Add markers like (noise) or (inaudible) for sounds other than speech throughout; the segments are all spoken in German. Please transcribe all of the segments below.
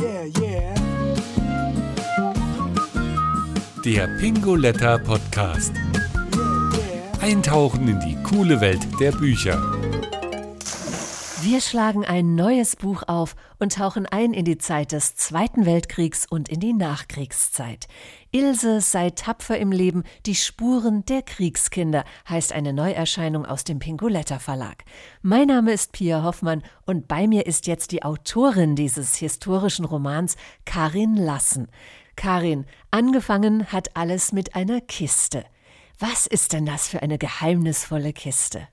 Yeah, yeah. Der Pingoletta Podcast. Eintauchen in die coole Welt der Bücher. Wir schlagen ein neues Buch auf und tauchen ein in die Zeit des Zweiten Weltkriegs und in die Nachkriegszeit. Ilse sei tapfer im Leben, die Spuren der Kriegskinder heißt eine Neuerscheinung aus dem Pingoletta Verlag. Mein Name ist Pia Hoffmann und bei mir ist jetzt die Autorin dieses historischen Romans, Karin Lassen. Karin, angefangen hat alles mit einer Kiste. Was ist denn das für eine geheimnisvolle Kiste?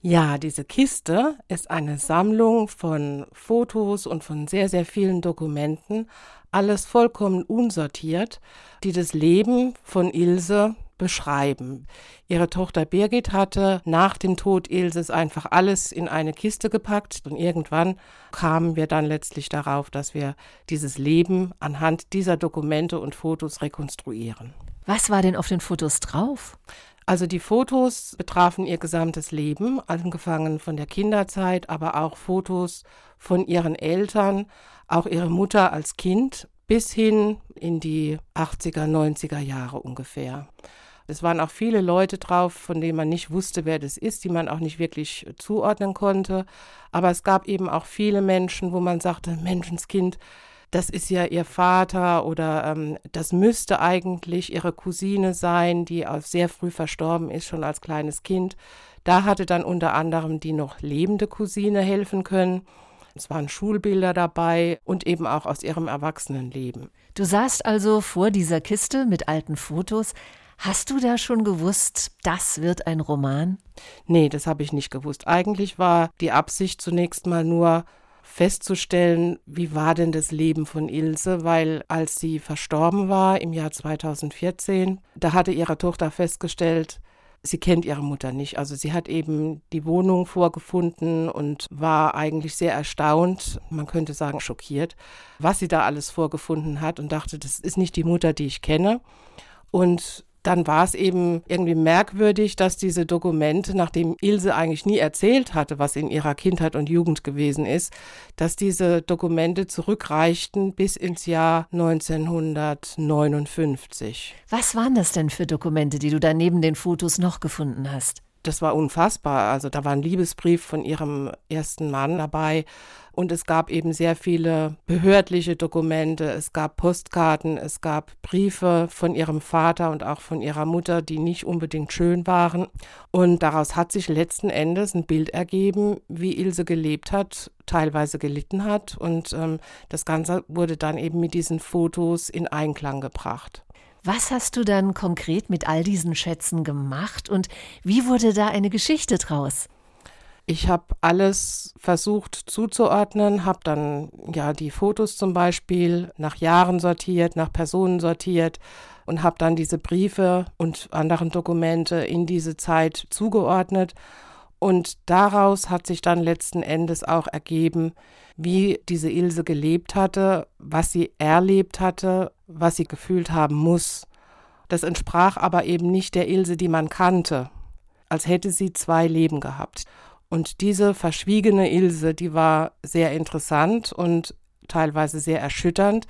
Ja, diese Kiste ist eine Sammlung von Fotos und von sehr, sehr vielen Dokumenten, alles vollkommen unsortiert, die das Leben von Ilse beschreiben. Ihre Tochter Birgit hatte nach dem Tod Ilses einfach alles in eine Kiste gepackt und irgendwann kamen wir dann letztlich darauf, dass wir dieses Leben anhand dieser Dokumente und Fotos rekonstruieren. Was war denn auf den Fotos drauf? Also die Fotos betrafen ihr gesamtes Leben, angefangen von der Kinderzeit, aber auch Fotos von ihren Eltern, auch ihre Mutter als Kind bis hin in die 80er, 90er Jahre ungefähr. Es waren auch viele Leute drauf, von denen man nicht wusste, wer das ist, die man auch nicht wirklich zuordnen konnte. Aber es gab eben auch viele Menschen, wo man sagte, Menschenskind, das ist ja ihr Vater oder ähm, das müsste eigentlich ihre Cousine sein, die auch sehr früh verstorben ist, schon als kleines Kind. Da hatte dann unter anderem die noch lebende Cousine helfen können. Es waren Schulbilder dabei und eben auch aus ihrem Erwachsenenleben. Du saßt also vor dieser Kiste mit alten Fotos. Hast du da schon gewusst, das wird ein Roman? Nee, das habe ich nicht gewusst. Eigentlich war die Absicht zunächst mal nur, festzustellen, wie war denn das Leben von Ilse, weil als sie verstorben war im Jahr 2014, da hatte ihre Tochter festgestellt, sie kennt ihre Mutter nicht. Also sie hat eben die Wohnung vorgefunden und war eigentlich sehr erstaunt, man könnte sagen schockiert, was sie da alles vorgefunden hat und dachte, das ist nicht die Mutter, die ich kenne. Und dann war es eben irgendwie merkwürdig, dass diese Dokumente, nachdem Ilse eigentlich nie erzählt hatte, was in ihrer Kindheit und Jugend gewesen ist, dass diese Dokumente zurückreichten bis ins Jahr 1959. Was waren das denn für Dokumente, die du da neben den Fotos noch gefunden hast? Das war unfassbar. Also da war ein Liebesbrief von ihrem ersten Mann dabei und es gab eben sehr viele behördliche Dokumente, es gab Postkarten, es gab Briefe von ihrem Vater und auch von ihrer Mutter, die nicht unbedingt schön waren. Und daraus hat sich letzten Endes ein Bild ergeben, wie Ilse gelebt hat, teilweise gelitten hat. Und ähm, das Ganze wurde dann eben mit diesen Fotos in Einklang gebracht. Was hast du dann konkret mit all diesen Schätzen gemacht und wie wurde da eine Geschichte draus? Ich habe alles versucht zuzuordnen, habe dann ja die Fotos zum Beispiel nach Jahren sortiert, nach Personen sortiert und habe dann diese Briefe und anderen Dokumente in diese Zeit zugeordnet. Und daraus hat sich dann letzten Endes auch ergeben, wie diese Ilse gelebt hatte, was sie erlebt hatte, was sie gefühlt haben muss. Das entsprach aber eben nicht der Ilse, die man kannte, als hätte sie zwei Leben gehabt. Und diese verschwiegene Ilse, die war sehr interessant und teilweise sehr erschütternd.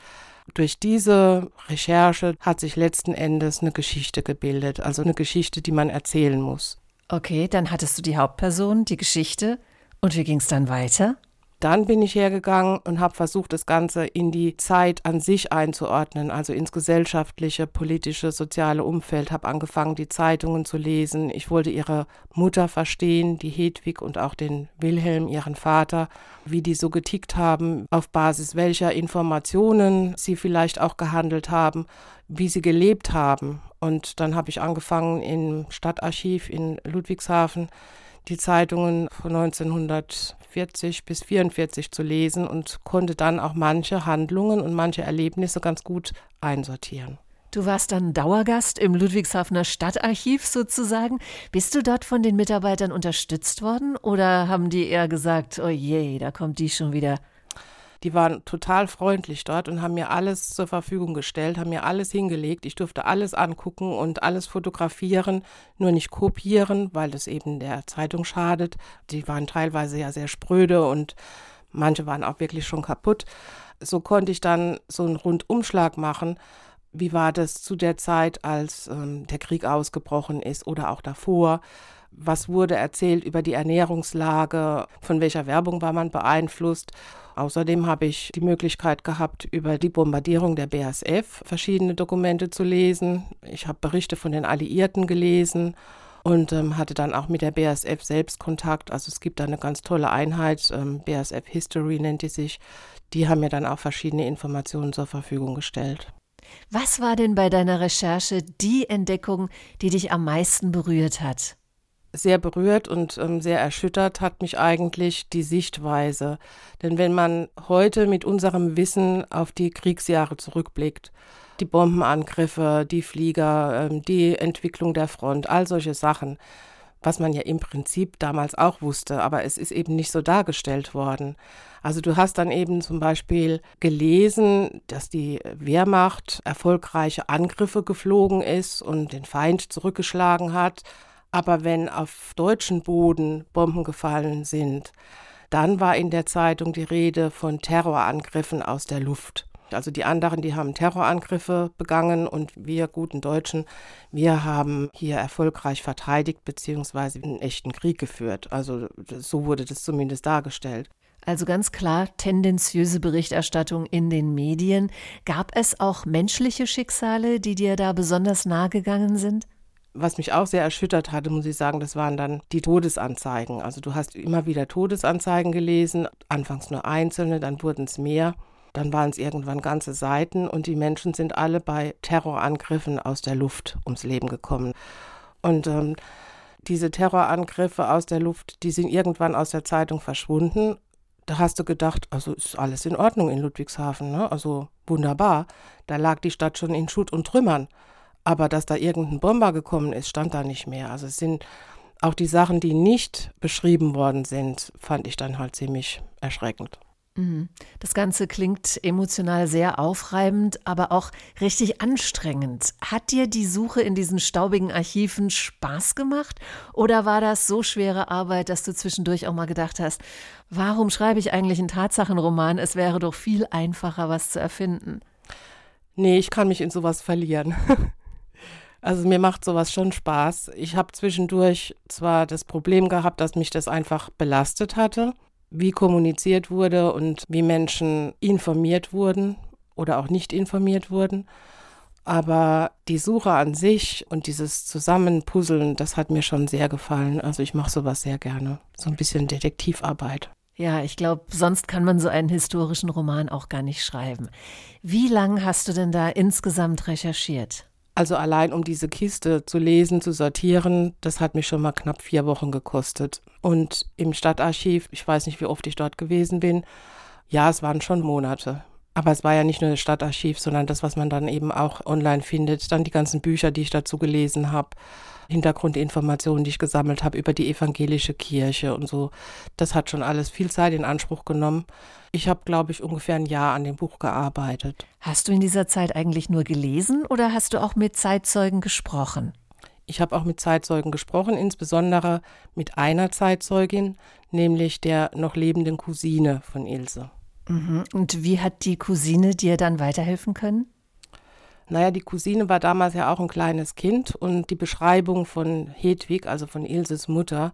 Durch diese Recherche hat sich letzten Endes eine Geschichte gebildet, also eine Geschichte, die man erzählen muss. Okay, dann hattest du die Hauptperson, die Geschichte. Und wie ging es dann weiter? Dann bin ich hergegangen und habe versucht, das Ganze in die Zeit an sich einzuordnen, also ins gesellschaftliche, politische, soziale Umfeld, habe angefangen, die Zeitungen zu lesen. Ich wollte ihre Mutter verstehen, die Hedwig und auch den Wilhelm, ihren Vater, wie die so getickt haben, auf Basis welcher Informationen sie vielleicht auch gehandelt haben, wie sie gelebt haben. Und dann habe ich angefangen im Stadtarchiv in Ludwigshafen die Zeitungen von 1940 bis 1944 zu lesen und konnte dann auch manche Handlungen und manche Erlebnisse ganz gut einsortieren. Du warst dann Dauergast im Ludwigshafener Stadtarchiv sozusagen. Bist du dort von den Mitarbeitern unterstützt worden oder haben die eher gesagt, oh je, da kommt die schon wieder? Die waren total freundlich dort und haben mir alles zur Verfügung gestellt, haben mir alles hingelegt. Ich durfte alles angucken und alles fotografieren, nur nicht kopieren, weil das eben der Zeitung schadet. Die waren teilweise ja sehr spröde und Manche waren auch wirklich schon kaputt. So konnte ich dann so einen Rundumschlag machen. Wie war das zu der Zeit, als ähm, der Krieg ausgebrochen ist oder auch davor? Was wurde erzählt über die Ernährungslage? Von welcher Werbung war man beeinflusst? Außerdem habe ich die Möglichkeit gehabt, über die Bombardierung der BASF verschiedene Dokumente zu lesen. Ich habe Berichte von den Alliierten gelesen und ähm, hatte dann auch mit der BASF selbst Kontakt. Also es gibt da eine ganz tolle Einheit, ähm, BASF History nennt die sich. Die haben mir dann auch verschiedene Informationen zur Verfügung gestellt. Was war denn bei deiner Recherche die Entdeckung, die dich am meisten berührt hat? Sehr berührt und ähm, sehr erschüttert hat mich eigentlich die Sichtweise. Denn wenn man heute mit unserem Wissen auf die Kriegsjahre zurückblickt, die Bombenangriffe, die Flieger, ähm, die Entwicklung der Front, all solche Sachen, was man ja im Prinzip damals auch wusste, aber es ist eben nicht so dargestellt worden. Also du hast dann eben zum Beispiel gelesen, dass die Wehrmacht erfolgreiche Angriffe geflogen ist und den Feind zurückgeschlagen hat aber wenn auf deutschen Boden Bomben gefallen sind, dann war in der Zeitung die Rede von Terrorangriffen aus der Luft. Also die anderen, die haben Terrorangriffe begangen und wir guten Deutschen, wir haben hier erfolgreich verteidigt bzw. einen echten Krieg geführt. Also so wurde das zumindest dargestellt. Also ganz klar tendenziöse Berichterstattung in den Medien. Gab es auch menschliche Schicksale, die dir da besonders nahe gegangen sind? Was mich auch sehr erschüttert hatte, muss ich sagen, das waren dann die Todesanzeigen. Also du hast immer wieder Todesanzeigen gelesen, anfangs nur einzelne, dann wurden es mehr. Dann waren es irgendwann ganze Seiten und die Menschen sind alle bei Terrorangriffen aus der Luft ums Leben gekommen. Und ähm, diese Terrorangriffe aus der Luft, die sind irgendwann aus der Zeitung verschwunden. Da hast du gedacht, also ist alles in Ordnung in Ludwigshafen, ne? also wunderbar. Da lag die Stadt schon in Schutt und Trümmern. Aber dass da irgendein Bomber gekommen ist, stand da nicht mehr. Also es sind auch die Sachen, die nicht beschrieben worden sind, fand ich dann halt ziemlich erschreckend. Mhm. Das Ganze klingt emotional sehr aufreibend, aber auch richtig anstrengend. Hat dir die Suche in diesen staubigen Archiven Spaß gemacht? Oder war das so schwere Arbeit, dass du zwischendurch auch mal gedacht hast, warum schreibe ich eigentlich einen Tatsachenroman? Es wäre doch viel einfacher, was zu erfinden. Nee, ich kann mich in sowas verlieren. (laughs) Also mir macht sowas schon Spaß. Ich habe zwischendurch zwar das Problem gehabt, dass mich das einfach belastet hatte, wie kommuniziert wurde und wie Menschen informiert wurden oder auch nicht informiert wurden. Aber die Suche an sich und dieses Zusammenpuzzeln, das hat mir schon sehr gefallen. Also ich mache sowas sehr gerne. So ein bisschen Detektivarbeit. Ja, ich glaube, sonst kann man so einen historischen Roman auch gar nicht schreiben. Wie lange hast du denn da insgesamt recherchiert? Also allein um diese Kiste zu lesen, zu sortieren, das hat mich schon mal knapp vier Wochen gekostet. Und im Stadtarchiv, ich weiß nicht, wie oft ich dort gewesen bin, ja, es waren schon Monate. Aber es war ja nicht nur das Stadtarchiv, sondern das, was man dann eben auch online findet, dann die ganzen Bücher, die ich dazu gelesen habe. Hintergrundinformationen, die ich gesammelt habe über die evangelische Kirche und so. Das hat schon alles viel Zeit in Anspruch genommen. Ich habe, glaube ich, ungefähr ein Jahr an dem Buch gearbeitet. Hast du in dieser Zeit eigentlich nur gelesen oder hast du auch mit Zeitzeugen gesprochen? Ich habe auch mit Zeitzeugen gesprochen, insbesondere mit einer Zeitzeugin, nämlich der noch lebenden Cousine von Ilse. Mhm. Und wie hat die Cousine dir dann weiterhelfen können? Naja, die Cousine war damals ja auch ein kleines Kind und die Beschreibung von Hedwig, also von Ilses Mutter,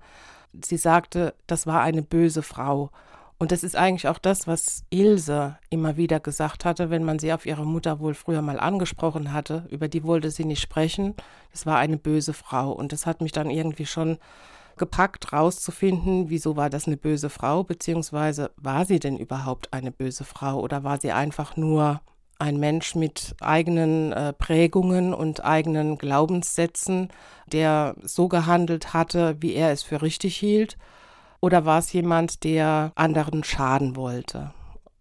sie sagte, das war eine böse Frau. Und das ist eigentlich auch das, was Ilse immer wieder gesagt hatte, wenn man sie auf ihre Mutter wohl früher mal angesprochen hatte. Über die wollte sie nicht sprechen. Das war eine böse Frau. Und das hat mich dann irgendwie schon gepackt, rauszufinden, wieso war das eine böse Frau, beziehungsweise war sie denn überhaupt eine böse Frau oder war sie einfach nur ein Mensch mit eigenen äh, Prägungen und eigenen Glaubenssätzen, der so gehandelt hatte, wie er es für richtig hielt? Oder war es jemand, der anderen schaden wollte?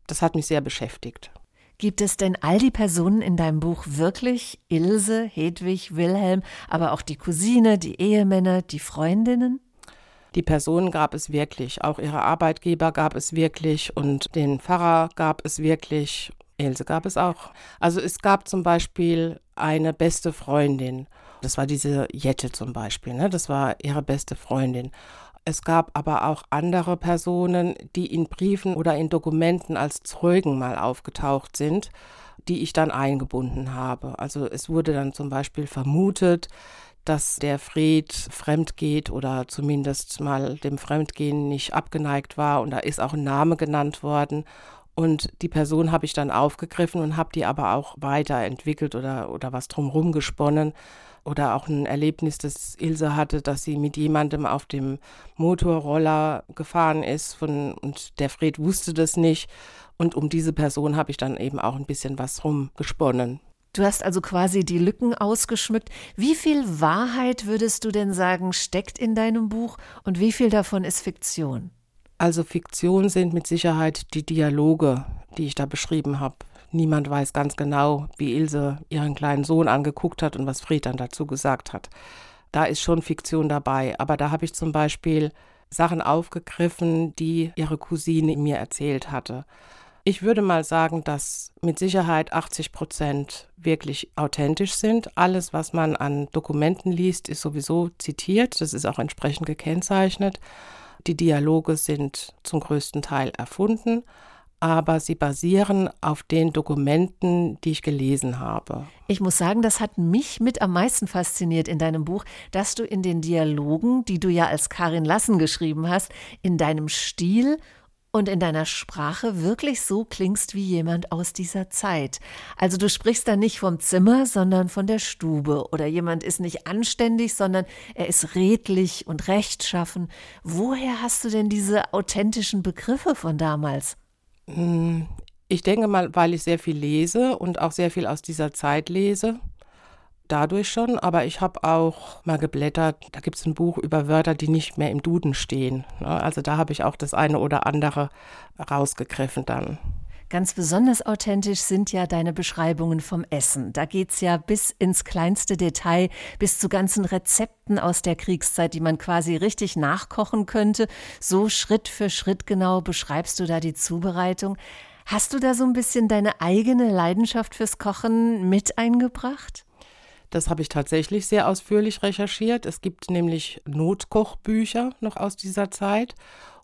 Das hat mich sehr beschäftigt. Gibt es denn all die Personen in deinem Buch wirklich? Ilse, Hedwig, Wilhelm, aber auch die Cousine, die Ehemänner, die Freundinnen? Die Personen gab es wirklich, auch ihre Arbeitgeber gab es wirklich und den Pfarrer gab es wirklich Else gab es auch. Also es gab zum Beispiel eine beste Freundin. Das war diese Jette zum Beispiel. Ne? Das war ihre beste Freundin. Es gab aber auch andere Personen, die in Briefen oder in Dokumenten als Zeugen mal aufgetaucht sind, die ich dann eingebunden habe. Also es wurde dann zum Beispiel vermutet, dass der Fred fremd geht oder zumindest mal dem Fremdgehen nicht abgeneigt war und da ist auch ein Name genannt worden. Und die Person habe ich dann aufgegriffen und habe die aber auch weiterentwickelt oder, oder was drumherum gesponnen. Oder auch ein Erlebnis, das Ilse hatte, dass sie mit jemandem auf dem Motorroller gefahren ist von, und der Fred wusste das nicht. Und um diese Person habe ich dann eben auch ein bisschen was rumgesponnen. Du hast also quasi die Lücken ausgeschmückt. Wie viel Wahrheit würdest du denn sagen, steckt in deinem Buch und wie viel davon ist Fiktion? Also Fiktion sind mit Sicherheit die Dialoge, die ich da beschrieben habe. Niemand weiß ganz genau, wie Ilse ihren kleinen Sohn angeguckt hat und was Fred dann dazu gesagt hat. Da ist schon Fiktion dabei, aber da habe ich zum Beispiel Sachen aufgegriffen, die ihre Cousine mir erzählt hatte. Ich würde mal sagen, dass mit Sicherheit 80 Prozent wirklich authentisch sind. Alles, was man an Dokumenten liest, ist sowieso zitiert. Das ist auch entsprechend gekennzeichnet. Die Dialoge sind zum größten Teil erfunden, aber sie basieren auf den Dokumenten, die ich gelesen habe. Ich muss sagen, das hat mich mit am meisten fasziniert in deinem Buch, dass du in den Dialogen, die du ja als Karin Lassen geschrieben hast, in deinem Stil und in deiner Sprache wirklich so klingst wie jemand aus dieser Zeit. Also du sprichst da nicht vom Zimmer, sondern von der Stube. Oder jemand ist nicht anständig, sondern er ist redlich und rechtschaffen. Woher hast du denn diese authentischen Begriffe von damals? Hm, ich denke mal, weil ich sehr viel lese und auch sehr viel aus dieser Zeit lese dadurch schon, aber ich habe auch mal geblättert, da gibt es ein Buch über Wörter, die nicht mehr im Duden stehen. Ne? Also da habe ich auch das eine oder andere rausgegriffen dann. Ganz besonders authentisch sind ja deine Beschreibungen vom Essen. Da geht es ja bis ins kleinste Detail, bis zu ganzen Rezepten aus der Kriegszeit, die man quasi richtig nachkochen könnte. So Schritt für Schritt genau beschreibst du da die Zubereitung. Hast du da so ein bisschen deine eigene Leidenschaft fürs Kochen mit eingebracht? Das habe ich tatsächlich sehr ausführlich recherchiert. Es gibt nämlich Notkochbücher noch aus dieser Zeit.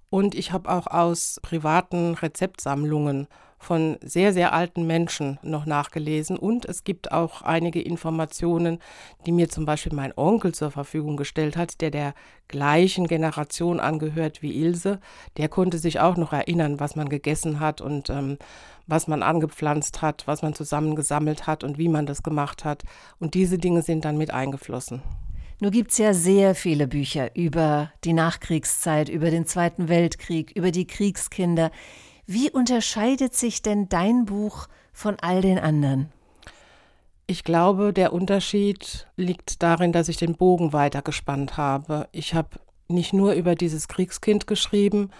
Und ich habe auch aus privaten Rezeptsammlungen von sehr, sehr alten Menschen noch nachgelesen. Und es gibt auch einige Informationen, die mir zum Beispiel mein Onkel zur Verfügung gestellt hat, der der gleichen Generation angehört wie Ilse. Der konnte sich auch noch erinnern, was man gegessen hat und ähm, was man angepflanzt hat, was man zusammengesammelt hat und wie man das gemacht hat. Und diese Dinge sind dann mit eingeflossen. Nur gibt es ja sehr viele Bücher über die Nachkriegszeit, über den Zweiten Weltkrieg, über die Kriegskinder. Wie unterscheidet sich denn dein Buch von all den anderen? Ich glaube, der Unterschied liegt darin, dass ich den Bogen weitergespannt habe. Ich habe nicht nur über dieses Kriegskind geschrieben,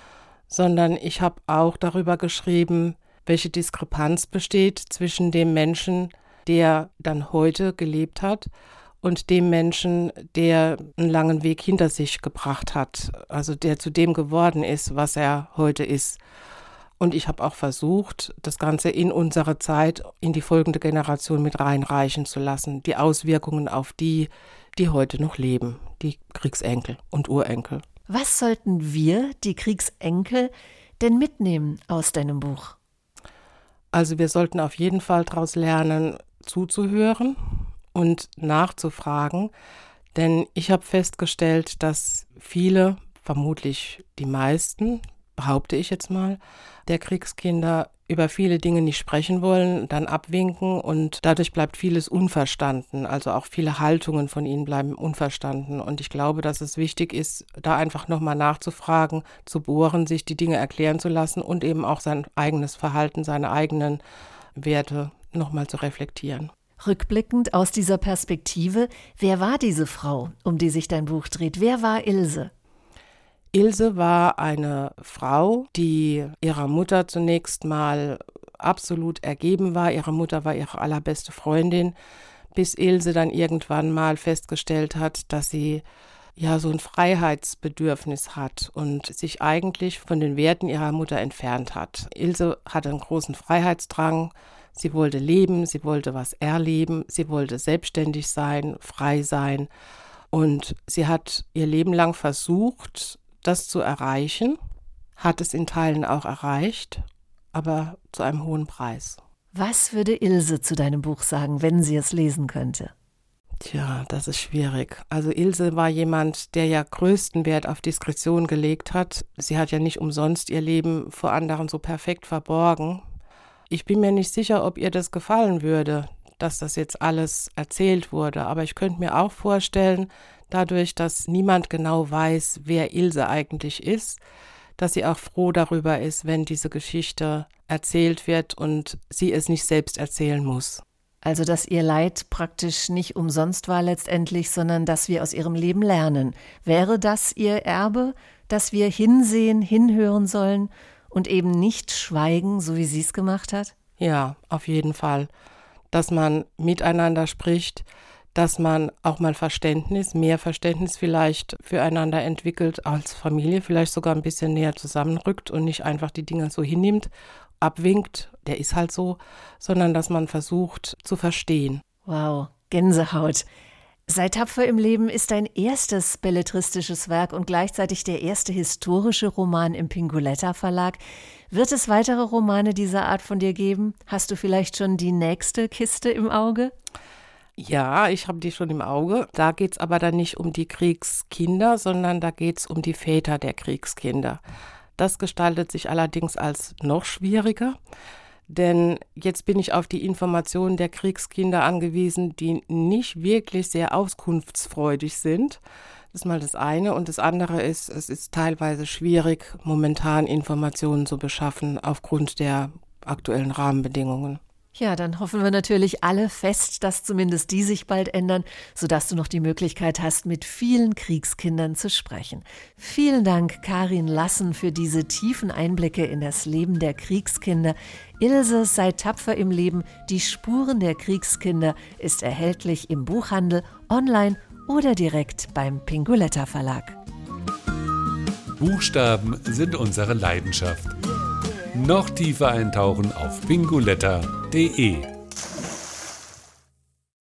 sondern ich habe auch darüber geschrieben, welche Diskrepanz besteht zwischen dem Menschen, der dann heute gelebt hat, und dem Menschen, der einen langen Weg hinter sich gebracht hat, also der zu dem geworden ist, was er heute ist. Und ich habe auch versucht, das Ganze in unsere Zeit, in die folgende Generation mit reinreichen zu lassen. Die Auswirkungen auf die, die heute noch leben, die Kriegsenkel und Urenkel. Was sollten wir, die Kriegsenkel, denn mitnehmen aus deinem Buch? Also wir sollten auf jeden Fall daraus lernen, zuzuhören und nachzufragen. Denn ich habe festgestellt, dass viele, vermutlich die meisten, behaupte ich jetzt mal, der Kriegskinder über viele Dinge nicht sprechen wollen, dann abwinken und dadurch bleibt vieles unverstanden. Also auch viele Haltungen von ihnen bleiben unverstanden. Und ich glaube, dass es wichtig ist, da einfach nochmal nachzufragen, zu bohren, sich die Dinge erklären zu lassen und eben auch sein eigenes Verhalten, seine eigenen Werte nochmal zu reflektieren. Rückblickend aus dieser Perspektive, wer war diese Frau, um die sich dein Buch dreht? Wer war Ilse? Ilse war eine Frau, die ihrer Mutter zunächst mal absolut ergeben war. Ihre Mutter war ihre allerbeste Freundin, bis Ilse dann irgendwann mal festgestellt hat, dass sie ja so ein Freiheitsbedürfnis hat und sich eigentlich von den Werten ihrer Mutter entfernt hat. Ilse hatte einen großen Freiheitsdrang. Sie wollte leben, sie wollte was erleben, sie wollte selbstständig sein, frei sein. Und sie hat ihr Leben lang versucht, das zu erreichen, hat es in Teilen auch erreicht, aber zu einem hohen Preis. Was würde Ilse zu deinem Buch sagen, wenn sie es lesen könnte? Tja, das ist schwierig. Also Ilse war jemand, der ja größten Wert auf Diskretion gelegt hat. Sie hat ja nicht umsonst ihr Leben vor anderen so perfekt verborgen. Ich bin mir nicht sicher, ob ihr das gefallen würde, dass das jetzt alles erzählt wurde, aber ich könnte mir auch vorstellen, dadurch, dass niemand genau weiß, wer Ilse eigentlich ist, dass sie auch froh darüber ist, wenn diese Geschichte erzählt wird und sie es nicht selbst erzählen muss. Also, dass ihr Leid praktisch nicht umsonst war letztendlich, sondern dass wir aus ihrem Leben lernen. Wäre das ihr Erbe, dass wir hinsehen, hinhören sollen und eben nicht schweigen, so wie sie es gemacht hat? Ja, auf jeden Fall. Dass man miteinander spricht, dass man auch mal Verständnis, mehr Verständnis vielleicht füreinander entwickelt als Familie, vielleicht sogar ein bisschen näher zusammenrückt und nicht einfach die Dinge so hinnimmt abwinkt, der ist halt so, sondern dass man versucht zu verstehen. Wow, Gänsehaut. Sei tapfer im Leben ist dein erstes belletristisches Werk und gleichzeitig der erste historische Roman im Pinguletta Verlag. Wird es weitere Romane dieser Art von dir geben? Hast du vielleicht schon die nächste Kiste im Auge? Ja, ich habe die schon im Auge. Da geht es aber dann nicht um die Kriegskinder, sondern da geht es um die Väter der Kriegskinder. Das gestaltet sich allerdings als noch schwieriger, denn jetzt bin ich auf die Informationen der Kriegskinder angewiesen, die nicht wirklich sehr auskunftsfreudig sind. Das ist mal das eine. Und das andere ist, es ist teilweise schwierig, momentan Informationen zu beschaffen aufgrund der aktuellen Rahmenbedingungen. Ja, dann hoffen wir natürlich alle fest, dass zumindest die sich bald ändern, sodass du noch die Möglichkeit hast, mit vielen Kriegskindern zu sprechen. Vielen Dank, Karin Lassen, für diese tiefen Einblicke in das Leben der Kriegskinder. Ilse sei tapfer im Leben. Die Spuren der Kriegskinder ist erhältlich im Buchhandel, online oder direkt beim Pinguletta Verlag. Buchstaben sind unsere Leidenschaft noch tiefer eintauchen auf pinguletta.de.